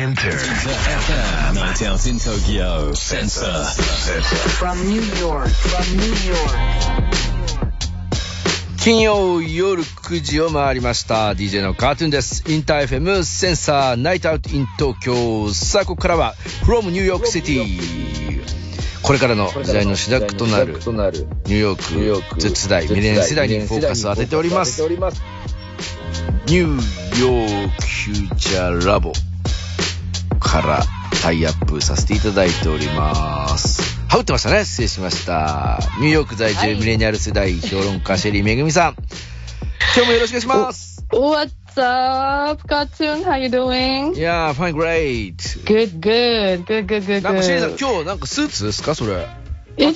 InterFM Night Out in Tokyo Sensor From New York, from New York. 金曜夜9時を回りました。DJ のカートゥーンです。インター FM Sensor Night Out in Tokyo さあここからは From New York City これからの時代の主役となるニューヨーク Z 世代ミレニアル世代にフォーカスを当てております。ニューヨークフューチャーラボからタイアップさせていただいております。はうってましたね。失礼しました。ニューヨーク在住ミレニアル世代評論家シェリーめぐみさん。今日もよろしくお願いします。What's up, cartoon? How you doing? いやー、ファイングレイト。Good, good, good, good, good, なんかシェリーさん、good. 今日なんかスーツですか？それ。え、違う。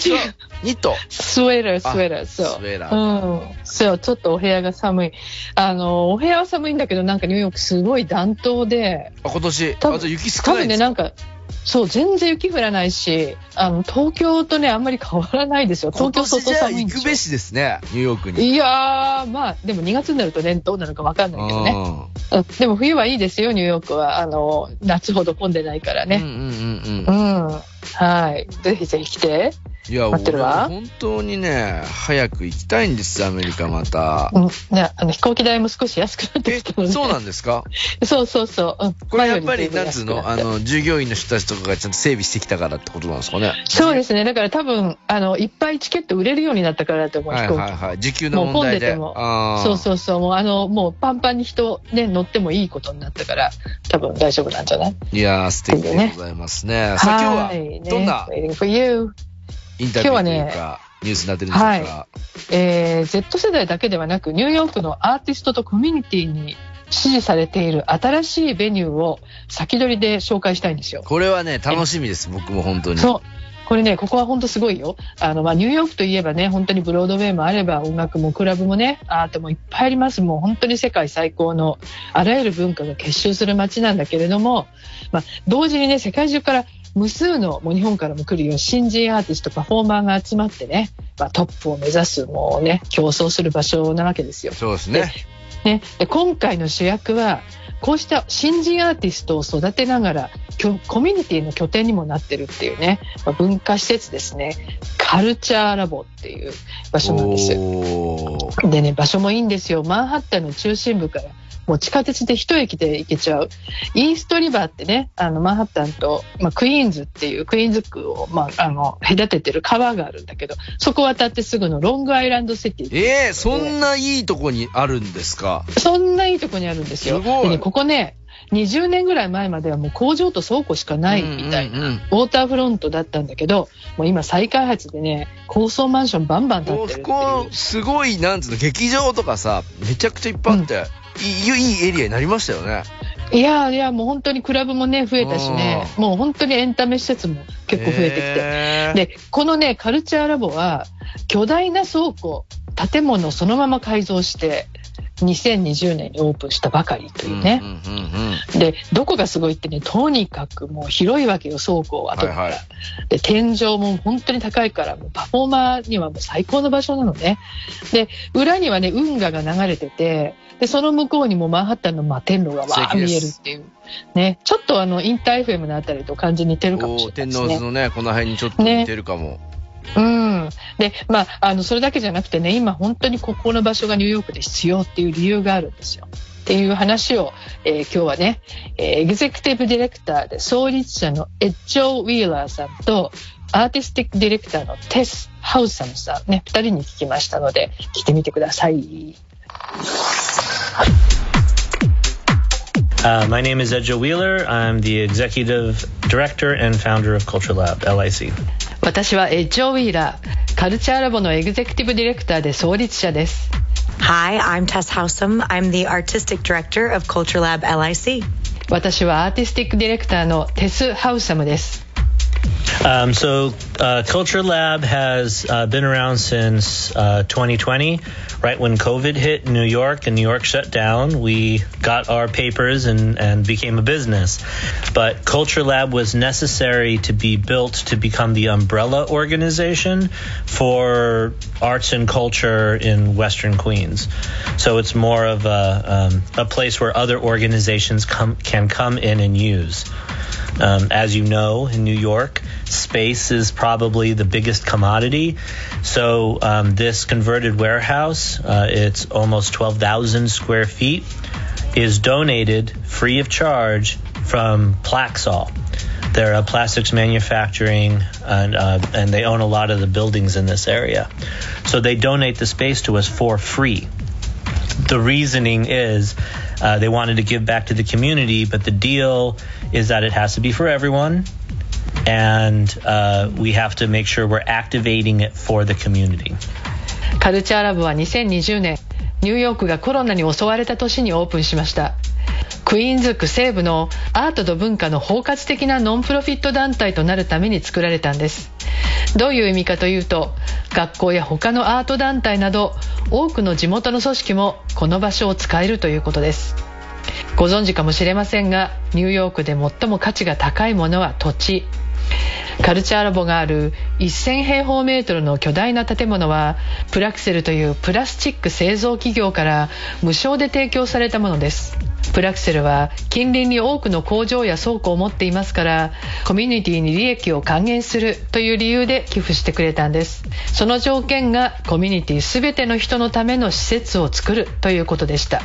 ニット。スウェーター、スウェーター、あそう。スウェーターうん。そう、ちょっとお部屋が寒い。あの、お部屋は寒いんだけど、なんかニューヨークすごい暖冬で、あ、今年。多分雪少多分ね、ないんですか？なんか、そう、全然雪降らないし、あの、東京とね、あんまり変わらないですよ。今東京相当年じゃあ寒い行くべしですね。ニューヨークに。いやー、まあ、でも2月になるとね、どうなるかわかんないけどね。ううんでも冬はいいですよ、ニューヨークは。あの、夏ほど混んでないからね。んうんうんうんうん。うん。はい。ぜひぜひ来て。いや、待ってるわ俺本当にね、早く行きたいんですよ、アメリカまた。うん。ね、あの、飛行機代も少し安くなってえきたので。そうなんですか？そうそうそう。うん。これやっぱり、前よなんつう随分安くなってのあの、従業員の人たちとかがちゃんと整備してきたからってことなんですかね？そうですね。だから多分、あの、いっぱいチケット売れるようになったからだと思う、はい。はいはい。時給のもう問題で。混んでてもそうそうそう。もうあの、もうパンパンに人ね、乗ってもいいことになったから、多分大丈夫なんじゃない？いやー、素敵でございますね。さあ、今日は、いねどんな？Waiting for you. インタビューという今日か、ニュースになってるんでしょうか。えー Z 世代だけではなく、ニューヨークのアーティストとコミュニティに支持されている新しいベニューを先取りで紹介したいんですよ。これはね、楽しみです、僕も本当に。そう。これね、ここは本当すごいよ。あの、まあ、ニューヨークといえばね、本当にブロードウェイもあれば、音楽もクラブもね、アートもいっぱいあります。もう本当に世界最高のあらゆる文化が結集する街なんだけれども、まあ、同時にね、世界中から無数の、もう日本からも来るよう新人アーティスト、パフォーマーが集まってね、まあ、トップを目指す、もうね、競争する場所なわけですよ。そうですね。ね、で今回の主役はこうした新人アーティストを育てながらコミュニティの拠点にもなってるっていうね、まあ、文化施設ですねカルチャーラボっていう場所なんですでね場所もいいんですよマンハッタンの中心部からもう地下鉄で一駅で行けちゃう。イーストリバーってねあのマンハッタンと、まあ、クイーンズっていうクイーンズ区を、まあ、あの隔ててる川があるんだけどそこ渡ってすぐのロングアイランドシティえー、そんないいとこにあるんですか？そんないいとこにあるんですよ。すごい。でね、ここね、20年ぐらい前まではもう工場と倉庫しかないみたいな、うん。うんうんウォーターフロントだったんだけど、もう今再開発でね、高層マンションバンバン建こってるっていこう。すごいなんつうの劇場とかさめちゃくちゃいっぱいあって、いいいいエリアになりましたよね。いやいや、もう本当にクラブもね、増えたしね、もう本当にエンタメ施設も結構増えてきて。へー。で、このね、カルチャーラボは、巨大な倉庫、建物をそのまま改造して、2020年にオープンしたばかりというね。で、どこがすごいってね、とにかくもう広いわけよ、倉庫は後から。はいはいで、天井も本当に高いから、もうパフォーマーにはもう最高の場所なのね。で、裏にはね、運河が流れてて、で、その向こうにもマンハッタンの摩天楼がわー見えるっていう。ね、ちょっとあの、インター FM のあたりと感じ似てるかもしれないですね。王洲のねこの辺にちょっと似てるかも、うん。で、まあ、あの、それだけじゃなくてね、今本当にここの場所がニューヨークで必要っていう理由があるんですよ。っていう話を、えー今日はね、えーエグゼクティブディレクターで創立者のエッジョー・ウィーラーさんと、アーティスティックディレクターのテス・ハウサムさんね、二人に聞きましたので、聞いてみてください。Uh, my name is Edjo Wheeler. I'm the executive director and founder of Culture Lab, LIC. 私はエッジョー・ウィーラー、カルチャーラボのエグゼクティブディレクターで創立者です。Hi, I'm Tess Howsam. I'm the artistic director of Culture Lab LIC. 私はアーティスティックディレクターのテス・ハウサムです。Um, so, uh, Culture Lab has uh, been around since uh, 2020, right when COVID hit New York and New York shut down. We got our papers and, and became a business. But Culture Lab was necessary to be built to become the umbrella organization for arts and culture in Western Queens. So, it's more of a, um, a place where other organizations come, can come in and use. Um, as you know, in New York, space is probably the biggest commodity. So um, this converted warehouse, uh, it's almost 12,000 square feet, is donated free of charge from Plaxol. They're a plastics manufacturing, and uh, and they own a lot of the buildings in this area. So they donate the space to us for free The reasoning is uh, they wanted to give back to the community, but the deal is that it has to be for everyone, and uh, we have to make sure we're activating it for the community. カルチャーラブは2020年ニューヨークがコロナに襲われた年にオープンしましたクイーンズ区西部のアートと文化の包括的なノンプロフィット団体となるために作られたんです どういう意味かというと学校や他のアート団体など多くの地元の組織もこの場所を使えるということです。ご存知かもしれませんがニューヨークで最も価値が高いものは土地。カルチャーラボがある1000平方メートルの巨大な建物はプラクセルというプラスチック製造企業から無償で提供されたものです。プラクセルは近隣に多くの工場や倉庫を持っていますからコミュニティに利益を還元するという理由で寄付してくれたんですその条件がコミュニティ全ての人のための施設を作るということでした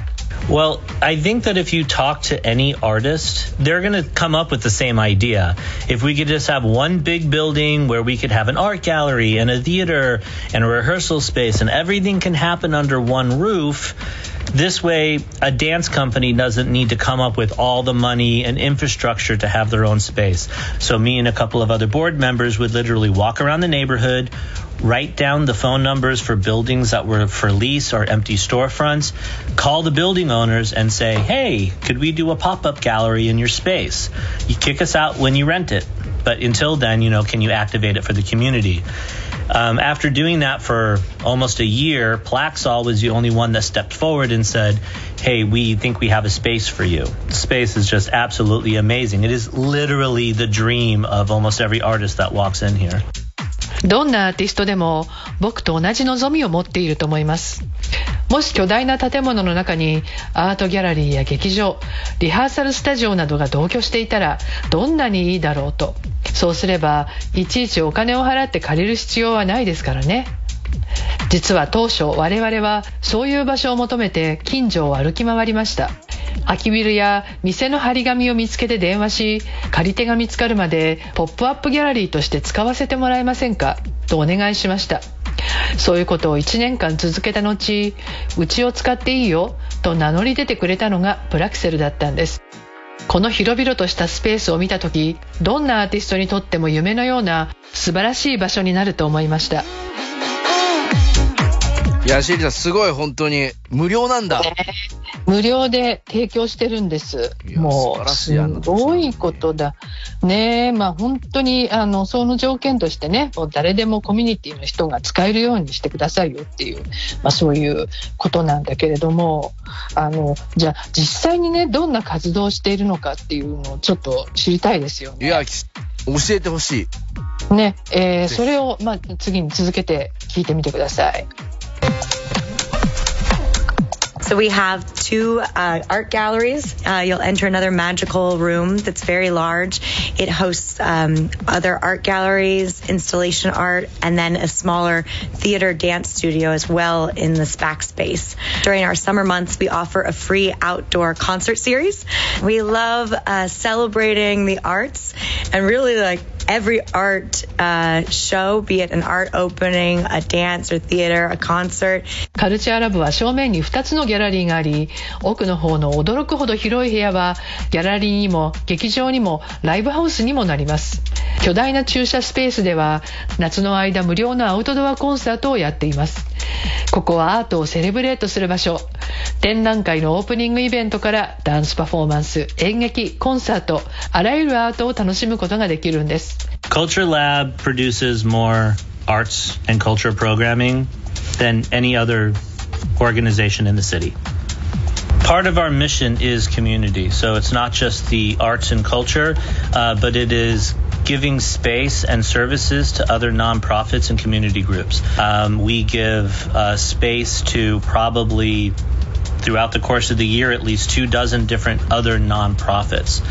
Well, I think that if you talk to any artist, they're going to come up with the same idea. If we could just have one big building where we could have an art gallery and a theater and a rehearsal space and everything can happen under one roof, this way a dance company doesn't need to come up with all the money and infrastructure to have their own space. So me and a couple of other board members would literally walk around the neighborhood, write down the phone numbers for buildings that were for lease or empty storefronts, call the building owners and say, hey, could we do a pop up gallery in your space? You kick us out when you rent it. But until then, you know, can you activate it for the community? Um, after doing that for almost a year, Plaxol was the only one that stepped forward and said, Hey, we think we have a space for you. Space is just absolutely amazing. It is literally the dream of almost every artist that walks in here. どんなアーティストでも僕と同じ望みを持っていると思います。もし巨大な建物の中にアートギャラリーや劇場リハーサルスタジオなどが同居していたらどんなにいいだろうと。そうすればいちいちお金を払って借りる必要はないですからね。実は当初我々はそういう場所を求めて近所を歩き回りました。空きビルや店の張り紙を見つけて電話し借り手が見つかるまでポップアップギャラリーとして使わせてもらえませんか？とお願いしました。そういうことを1年間続けた後うちを使っていいよと名乗り出てくれたのがプラクセルだったんです。この広々としたスペースを見た時どんなアーティストにとっても夢のような素晴らしい場所になると思いました。いや、シェリーさん、すごい、本当に。無料なんだ。無料で提供してるんですもう、すごいことだ。ねえ、まあ本当に、あの、その条件としてね、もう誰でもコミュニティの人が使えるようにしてくださいよっていう、まあそういうことなんだけれども、あの、じゃあ実際にね、どんな活動をしているのかっていうのをちょっと知りたいですよね。いや、き教えてほしい。ね、えーそれを、まあ次に続けて聞いてみてください。So we have two uh, art galleries. Uh, you'll enter another magical room that's very large. It hosts um, other art galleries, installation art, and then a smaller theater dance studio as well in this back space. During our summer months, we offer a free outdoor concert series. We love uh, celebrating the arts and really like every art uh, show, be it an art opening, a dance or theater, a concert, カルチャーラブは正面に2つのギャラリーがあり奥の方の驚くほど広い部屋はギャラリーにも劇場にもライブハウスにもなります。巨大な駐車スペースでは夏の間無料のアウトドアコンサートをやっています。ここはアートをセレブレートする場所展覧会のオープニングイベントからダンスパフォーマンス演劇コンサートあらゆるアートを楽しむことができるんです Culture Lab produces more arts and culture programming than any other organization in the city. Part of our mission is community, so it's not just the arts and culture, uh, but it is giving space and services to other nonprofits and community groups. Um, we give uh, space to probably throughout the course of the year at least two dozen different other nonprofits.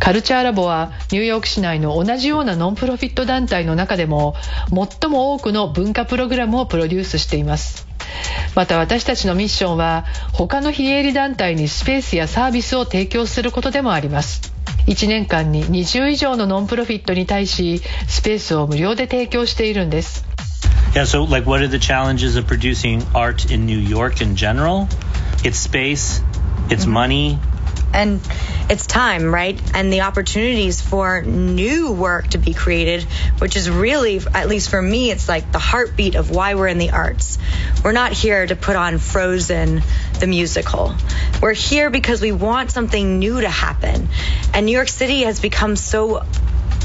カルチャーラボはニューヨーク市内の同じようなノンプロフィット団体の中でも最も多くの文化プログラムをプロデュースしていますまた私たちのミッションは他の非営利団体にスペースやサービスを提供することでもあります1年間に20以上のノンプロフィットに対しスペースを無料で提供しているんです Yeah, so like what are the challenges of producing art in New York in general? It's space, it's money, and it's time, right? And the opportunities for new work to be created, which is really, at least for me, it's like the heartbeat of why we're in the arts. We're not here to put on Frozen, the musical. We're here because we want something new to happen. And New York City has become so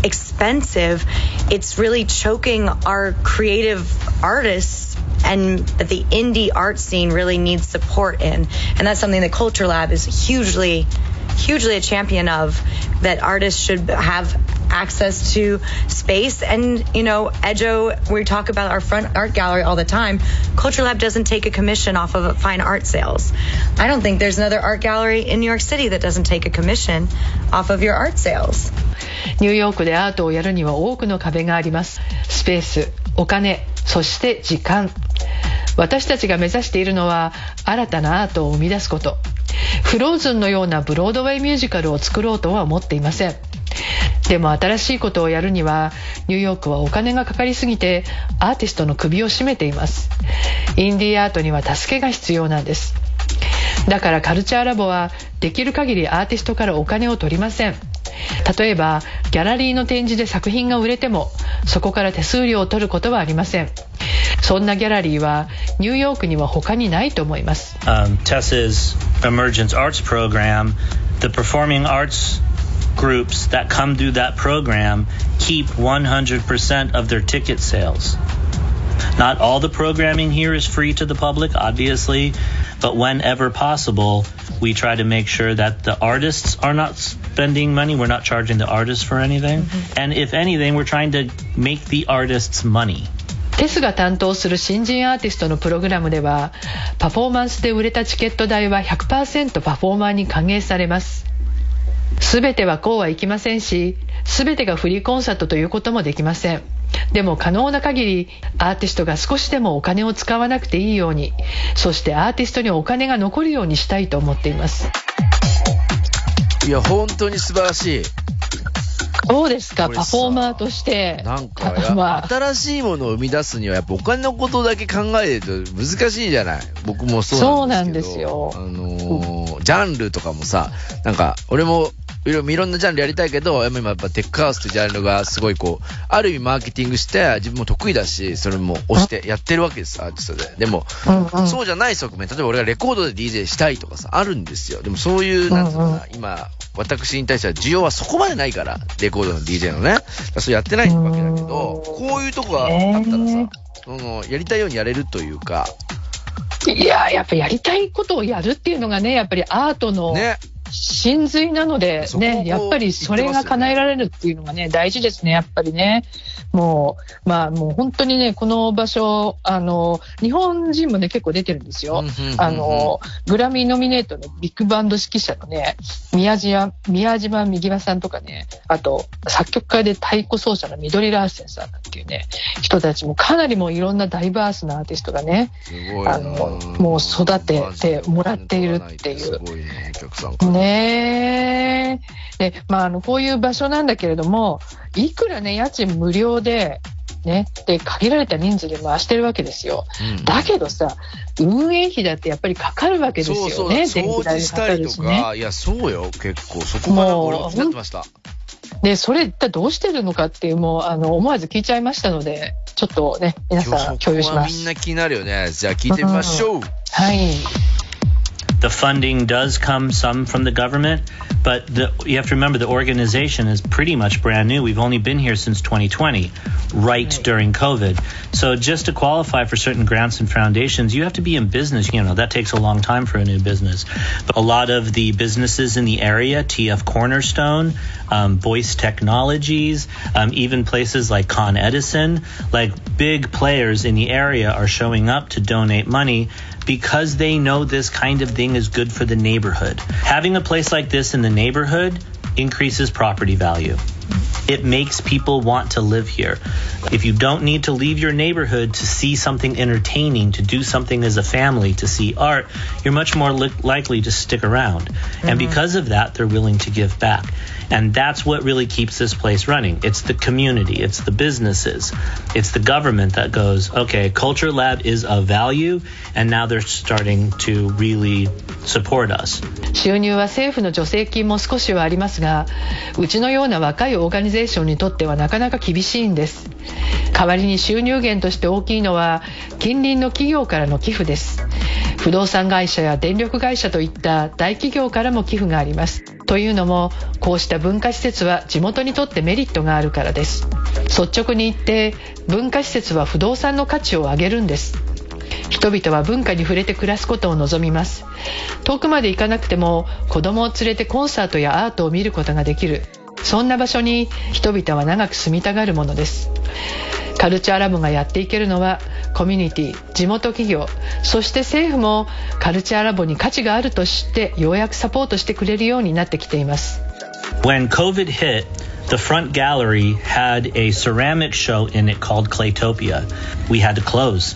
expensive, it's really choking our creative artists and that the indie art scene really needs support in. And that's something that Culture Lab is hugely, hugely a champion of, that artists should have access to space. And, you know, Edjo, we talk about our front art gallery all the time. Culture Lab doesn't take a commission off of fine art sales. I don't think there's another art gallery in New York City that doesn't take a commission off of your art sales. ニューヨークでアートをやるには多くの壁がありますスペースお金そして時間 私たちが目指しているのは新たなアートを生み出すこと。フローズンのようなブロードウェイミュージカルを作ろうとは思っていません。でも新しいことをやるにはニューヨークはお金がかかりすぎてアーティストの首を絞めています。インディーアートには助けが必要なんです。だからカルチャーラボはできる限りアーティストからお金を取りません。例えばギャラリーの展示で作品が売れてもそこから手数料を取ることはありません。そんなギャラリーはニューヨークには他にないと思います um, Tessa's Emergence Arts program, the performing arts groups that come through that program keep 100% of their ticket sales. Not all the programming here is free to the public, obviously, but whenever possible, we try to make sure that the artists are not spending money. We're not charging the artists for anything. And if anything, we're trying to make the artists money. テスが担当する新人アーティストのプログラムではパフォーマンスで売れたチケット代は100%パフォーマーに還元されます。全てはこうはいきませんし全てがフリーコンサートということもできません。でも可能な限りアーティストが少しでもお金を使わなくていいようにそしてアーティストにお金が残るようにしたいと思っています。いや、本当に素晴らしい。どうですか？パフォーマーとして。なんかや、まあ。新しいものを生み出すには、やっぱお金のことだけ考えると難しいじゃない？僕もそうなんですけど。そうなんあのージャンルとかもさ、なんか、俺も、いろいろんなジャンルやりたいけど、今やっぱテックハウスってジャンルがすごいこう、ある意味マーケティングして、自分も得意だし、それも押してやってるわけです、アーティストで。でも、うんうんそうじゃない側面、例えば俺がレコードで DJ したいとかさ、あるんですよ。でもそういう、なんつうのかな、今、私に対しては需要はそこまでないから、レコードの DJ のね。そうやってないわけだけど、こういうとこがあったらさ、その、やりたいようにやれるというか、いややっぱやりたいことをやるっていうのがねやっぱりアートのね。真髄なのでね、やっぱりそれが叶えられるっていうのがね、大事ですね、やっぱりね。もう、まあもう本当にね、この場所、あの、日本人もね、結構出てるんですよ。あの、グラミーノミネートのビッグバンド指揮者のね、宮島、宮島右輪さんとかね、あと、作曲家で太鼓奏者の緑ラーセンさんっていうね、人たちもかなりもういろんなダイバースなアーティストがね、あのもう育ててもらっているっていういね、お客さん。ねえ。で、まあ、あの、こういう場所なんだけれども、いくらね、家賃無料で、ね、で、限られた人数で回してるわけですよ。うんだけどさ、運営費だってやっぱりかかるわけですそうそう、よね。掃除したりとね。か、いや、そうよ、結構、そこがなんか俺は気になってました。で、それ一体どうしてるのかっていう、もう、あの、思わず聞いちゃいましたので、ちょっとね、皆さん共有しますみん。な気になるよね。じゃあ聞いてみましょう。はい。The funding does come some from the government, but the, you have to remember the organization is pretty much brand new. We've only been here since 2020, right, during COVID. So just to qualify for certain grants and foundations, you have to be in business. You know, that takes a long time for a new business. But a lot of the businesses in the area, TF Cornerstone, um, Voice Technologies, um, even places like Con Edison, like big players in the area are showing up to donate money because they know this kind of thing is good for the neighborhood. Having a place like this in the neighborhood increases property value. It makes people want to live here. If you don't need to leave your neighborhood to see something entertaining, to do something as a family, to see art, you're much more li- likely to stick around. And mm-hmm. because of that, they're willing to give back. And that's what really keeps this place running. It's the community, it's the businesses, it's the government that goes, okay, Culture Lab is of value, and now they're starting to really support us. 収入は政府の助成金も少しはありますがうちのような若いオーガニゼーションにとってはなかなか厳しいんです代わりに収入源として大きいのは近隣の企業からの寄付です不動産会社や電力会社といった大企業からも寄付があります というのもこうした文化施設は地元にとってメリットがあるからです。率直に言って文化施設は不動産の価値を上げるんです。人々は文化に触れて暮らすことを望みます。遠くまで行かなくても子供を連れてコンサートやアートを見ることができる。そんな場所に人々は長く住みたがるものです。カルチャーラボがやっていけるのはコミュニティ地元企業そして政府もカルチャーラボに価値があると知ってようやくサポートしてくれるようになってきています When COVID hit, the front gallery had a ceramic show in it called Claytopia. We had to close.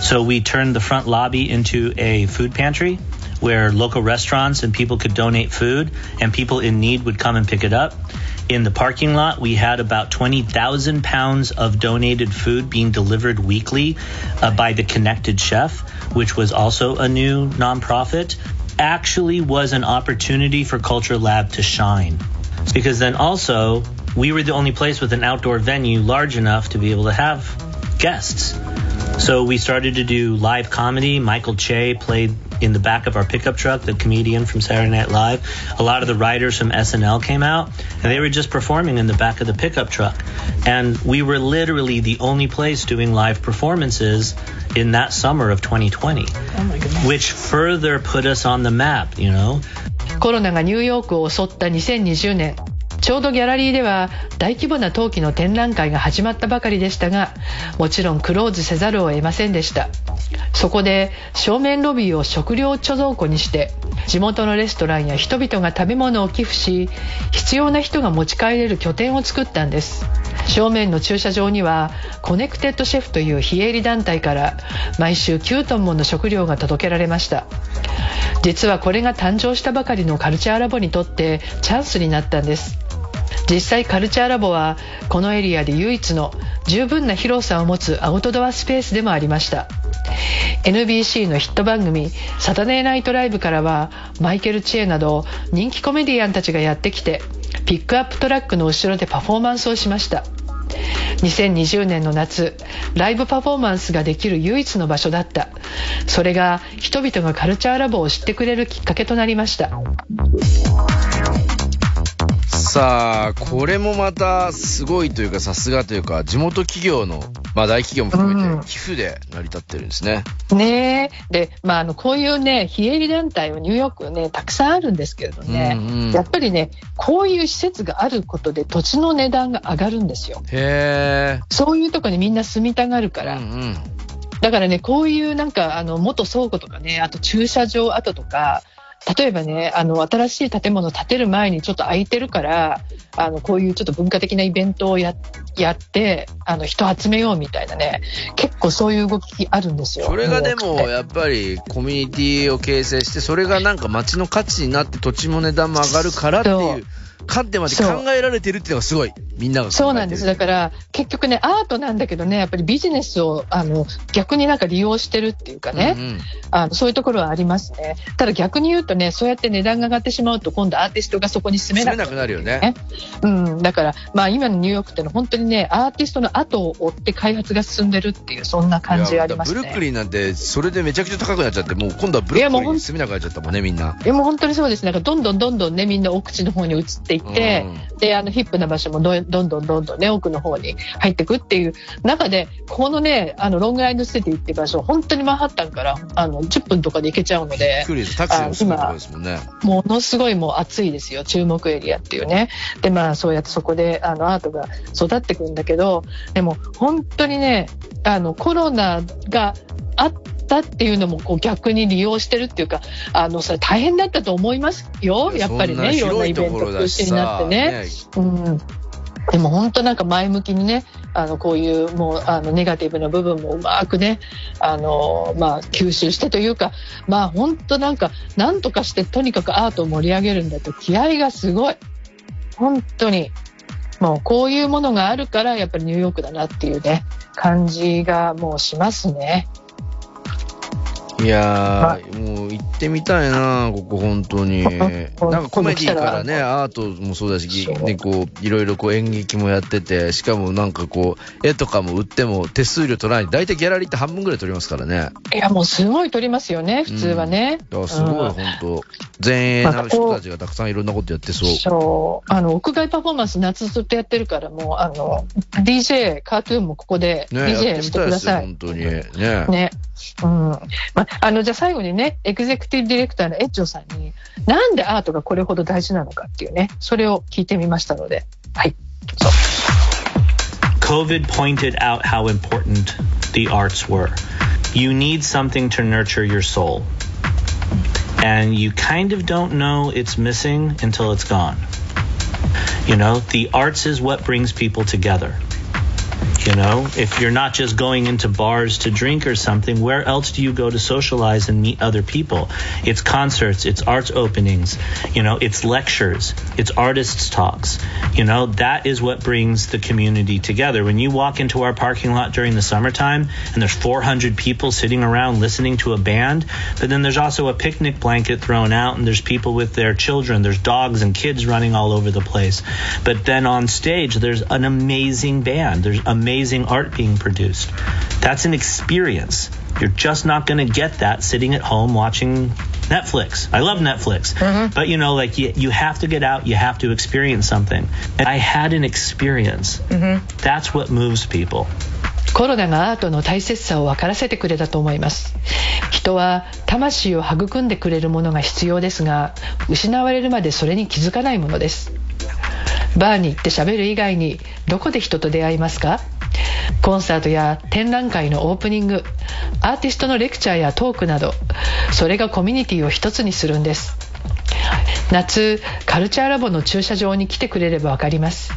So we turned the front lobby into a food pantry where local restaurants and people could donate food and people in need would come and pick it up. In the parking lot, we had about 20,000 pounds of donated food being delivered weekly uh, by the Connected Chef, which was also a new nonprofit. Actually, was an opportunity for Culture Lab to shine because then also we were the only place with an outdoor venue large enough to be able to have guests. So we started to do live comedy. Michael Che played in the back of our pickup truck, the comedian from Saturday Night Live. A lot of the writers from SNL came out and they were just performing in the back of the pickup truck. And we were literally the only place doing live performances in that summer of 2020, which further put us on the map, you know? コロナがニューヨークを襲った2020年ちょうどギャラリーでは大規模な冬季の展覧会が始まったばかりでしたがもちろんクローズせざるを得ませんでした そこで正面ロビーを食料貯蔵庫にして地元のレストランや人々が食べ物を寄付し必要な人が持ち帰れる拠点を作ったんです。正面の駐車場にはコネクテッドシェフという非営利団体から毎週9トンもの食料が届けられました。実はこれが誕生したばかりのカルチャーラボにとってチャンスになったんです。実際カルチャーラボはこのエリアで唯一の十分な広さを持つアウトドアスペースでもありました。NBC のヒット番組「サタデーナイトライブ」からはマイケル・チェなど人気コメディアンたちがやってきてピックアップトラックの後ろでパフォーマンスをしました。2020年の夏ライブパフォーマンスができる唯一の場所だった。それが人々がカルチャーラボを知ってくれるきっかけとなりました。さあ、これもまたすごいというか、さすがというか、地元企業の、まあ大企業も含うんめて、寄付で成り立ってるんですね。ねえで、まあ、あのこういうね非営利団体はニューヨークねたくさんあるんですけれどね、うんうんやっぱりねこういう施設があることで土地の値段が上がるんですよへそういうとこにみんな住みたがるかえ。うら、んうん。だからねこういうなんかあの元倉庫とかねあと駐車場跡とか例えばねあの新しい建物を建てる前にちょっと空いてるからあのこういうちょっと文化的なイベントをややってあの人集めようみたいなね結構そういう動きあるんですよ。それがでも、やっぱりコミュニティを形成して、それがなんか街の価値になって土地も値段も上がるからってそいうう観点まで考えられてるっていうのがすごい。みんながそうなんです。だから、結局ね、アートなんだけどね、やっぱりビジネスを、あの、逆になんか利用してるっていうかね、うんうんあの、そういうところはありますね。ただ逆に言うとね、そうやって値段が上がってしまうと、今度アーティストがそこに住めななくくなるよね。ね。うん。だから、まあ今のニューヨークってのは本当にね、アーティストの後を追って開発が進んでるっていう、そんな感じがありますいやブルックね。リンなんて、それでめちゃくちゃ高くなっちゃって、もう今度はブルックリンに住めなくなっちゃったもんね、みんな。でも本当にそうです。なんかどんどんどんどんね、みんな奥地の方に移っていって、で、あの、ヒップな場所もどどんどんどんどんね、奥の方に入っていくっていう中で、このね、あの、ロングアイドシティっていう場所、本当にマンハッタンから、あの、10分とかで行けちゃうので、くりです。タクシーものすごいもう暑いですよ、注目エリアっていうね。で、まあ、そうやってそこで、あの、アートが育ってくんだけど、でも、本当にね、あの、コロナがあったっていうのも、こう、逆に利用してるっていうか、あの、それ大変だったと思いますよ、やっぱりね、いろんなイベント中止になってね。うん。でも本当なんか前向きにね、あの、こういうもう、あの、ネガティブな部分もうまくね、あの、まあ、吸収してというか、まあ、本当なんか、なんとかしてとにかくアートを盛り上げるんだと気合がすごい。本当に。もうこういうものがあるから、やっぱりニューヨークだなっていうね、感じがもうしますね。いやー、もう行ってみたいな、ここ本当に。なんかコメディからね、アートもそうだし、ね、こう、いろいろこう演劇もやってて、しかもなんかこう、絵とかも売っても手数料取らない。大体ギャラリーって半分ぐらい取りますからね。いや、もうすごい撮りますよね、普通はね。いや、すごいうん本当前衛な人たちがたくさんいろんなことやってそう。そう。あの、屋外パフォーマンス夏ずっとやってるから、もう、あの、DJ、カートゥーンもここで DJ みしてください。本当に。ね。ね。うん。ま、あの、じゃあ最後にね、エグゼクティブディレクターのエッジョさんに、なんでアートがこれほど大事なのかっていうね、それを聞いてみましたので、はい。 COVID pointed out how important the arts were. You need something to nurture your soul. And you kind of don't know it's missing until it's gone. You know, the arts is what brings people together. You know, if you're not just going into bars to drink or something, where else do you go to socialize and meet other people? It's concerts, it's arts openings, you know, it's lectures, it's artists' talks. You know, that is what brings the community together. When you walk into our parking lot during the summertime and there's 400 people sitting around listening to a band, but then there's also a picnic blanket thrown out and there's people with their children, there's dogs and kids running all over the place. But then on stage, there's an amazing band, there's amazing art being produced. That's an experience. You're just not going to get that sitting at home watching Netflix. I love Netflix. But you know, like you, you have to get out, you have to experience something. And I had an experience. That's what moves people. コロナがアートの大切さを分からせてくれたと思います人は魂を育んでくれるものが必要ですが失われるまでそれに気づかないものです バーに行って喋る以外にどこで人と出会いますか？コンサートや展覧会のオープニングアーティストのレクチャーやトークなどそれがコミュニティを一つにするんです。夏カルチャーラボの駐車場に来てくれれば分かります。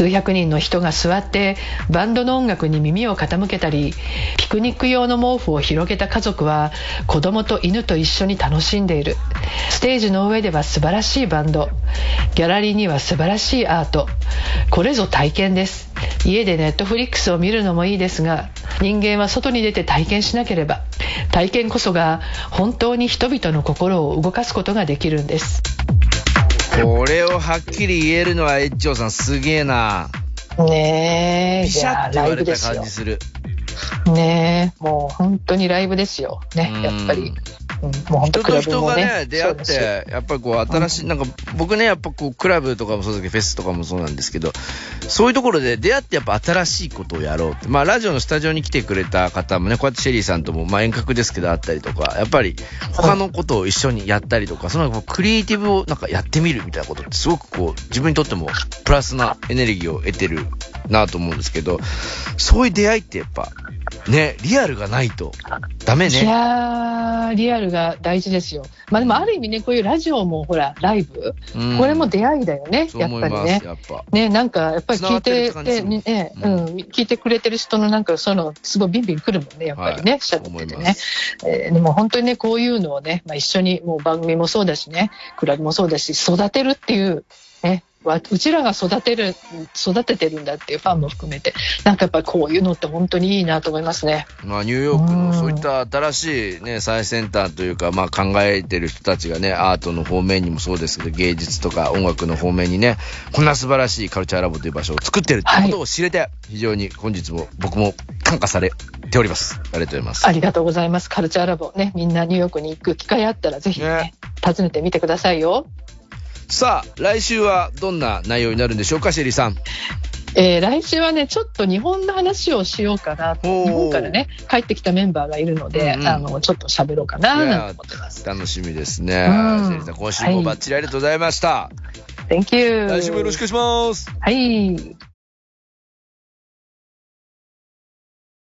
数百人の人が座ってバンドの音楽に耳を傾けたりピクニック用の毛布を広げた家族は子供と犬と一緒に楽しんでいる。ステージの上では素晴らしいバンド。ギャラリーには素晴らしいアート。これぞ体験です。家でネットフリックスを見るのもいいですが人間は外に出て体験しなければ。体験こそが本当に人々の心を動かすことができるんです。これをはっきり言えるのはエッジョーさんすげえな。ねえピシャって言われた感じする。ねえ、もう本当にライブですよ。ね、うんやっぱり。うん、もう本当人とクラブ人がもね。ね、出会って、やっぱりこう、新しい、なんか、僕ね、やっぱこう、クラブとかもそうだけど、フェスとかもそうなんですけど、そういうところで出会ってやっぱ新しいことをやろうって。まあ、ラジオのスタジオに来てくれた方もね、こうやってシェリーさんとも、まあ、遠隔ですけど、あったりとか、やっぱり、他のことを一緒にやったりとか、そのクリエイティブをなんかやってみるみたいなことって、すごくこう、自分にとっても、プラスなエネルギーを得てるなと思うんですけど、そういう出会いってやっぱ、ね、リアルがないと、ダメいね。やー、リアルが大事ですよ。まあでもある意味ね、こういうラジオもほら、ライブ、うん。これも出会いだよね、やっぱりね。ね、なんか、やっぱり聞いててね、ねううん。ん、聞いてくれてる人のなんか、その、すごいビンビン来るもんね、やっぱりね、はい。喋っててね。えーでも本当にね、こういうのをね、まあ一緒に、もう番組もそうだしね、クラブもそうだし、育てるっていう、うちらが育てる育ててるんだっていうファンも含めてなんかやっぱりこういうのって本当にいいなと思いますね。まあ、ニューヨークうんのそういった新しいね、最先端というか、まあ考えてる人たちがね、アートの方面にもそうですけど、芸術とか音楽の方面にね、こんな素晴らしいカルチャーラボという場所を作ってるってことを知れて、非常に本日も僕も感化されております。ありがとうございます。ありがとうございます。カルチャーラボね、みんなニューヨークに行く機会あったらぜひね、ね訪ねてみてくださいよ。さあ、来週はどんな内容になるんでしょうか、シェリーさん。えー来週はね、ちょっと日本の話をしようかな日本からね、帰ってきたメンバーがいるので、うんうんあの、ちょっと喋ろうかな、なんて思ってます。楽しみですね。うんシェリーさん、今週もバッチリありがとうございました。Thank you. 来週もよろしくお願いします。はい。